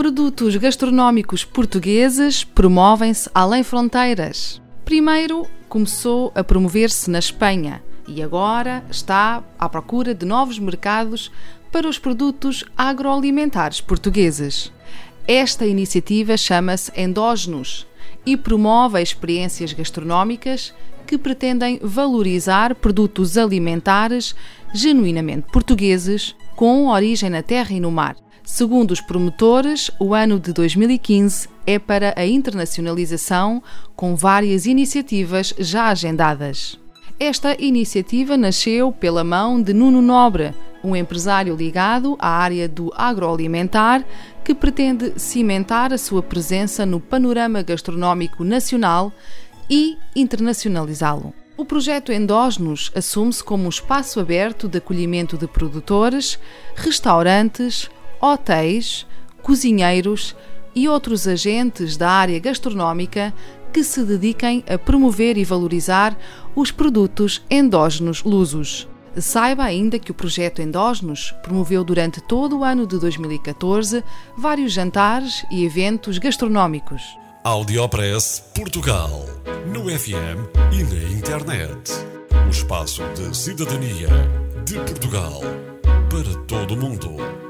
Produtos gastronómicos portugueses promovem-se além fronteiras. Primeiro começou a promover-se na Espanha e agora está à procura de novos mercados para os produtos agroalimentares portugueses. Esta iniciativa chama-se Endógenos e promove experiências gastronómicas que pretendem valorizar produtos alimentares genuinamente portugueses com origem na terra e no mar. Segundo os promotores, o ano de 2015 é para a internacionalização, com várias iniciativas já agendadas. Esta iniciativa nasceu pela mão de Nuno Nobre, um empresário ligado à área do agroalimentar que pretende cimentar a sua presença no panorama gastronómico nacional e internacionalizá-lo. O projeto Endógenos assume-se como um espaço aberto de acolhimento de produtores, restaurantes, hotéis, cozinheiros e outros agentes da área gastronómica que se dediquem a promover e valorizar os produtos endógenos lusos. Saiba ainda que o projeto Endógenos promoveu durante todo o ano de 2014 vários jantares e eventos gastronómicos. Audiopress Portugal. No FM e na internet. O espaço de cidadania de Portugal para todo o mundo.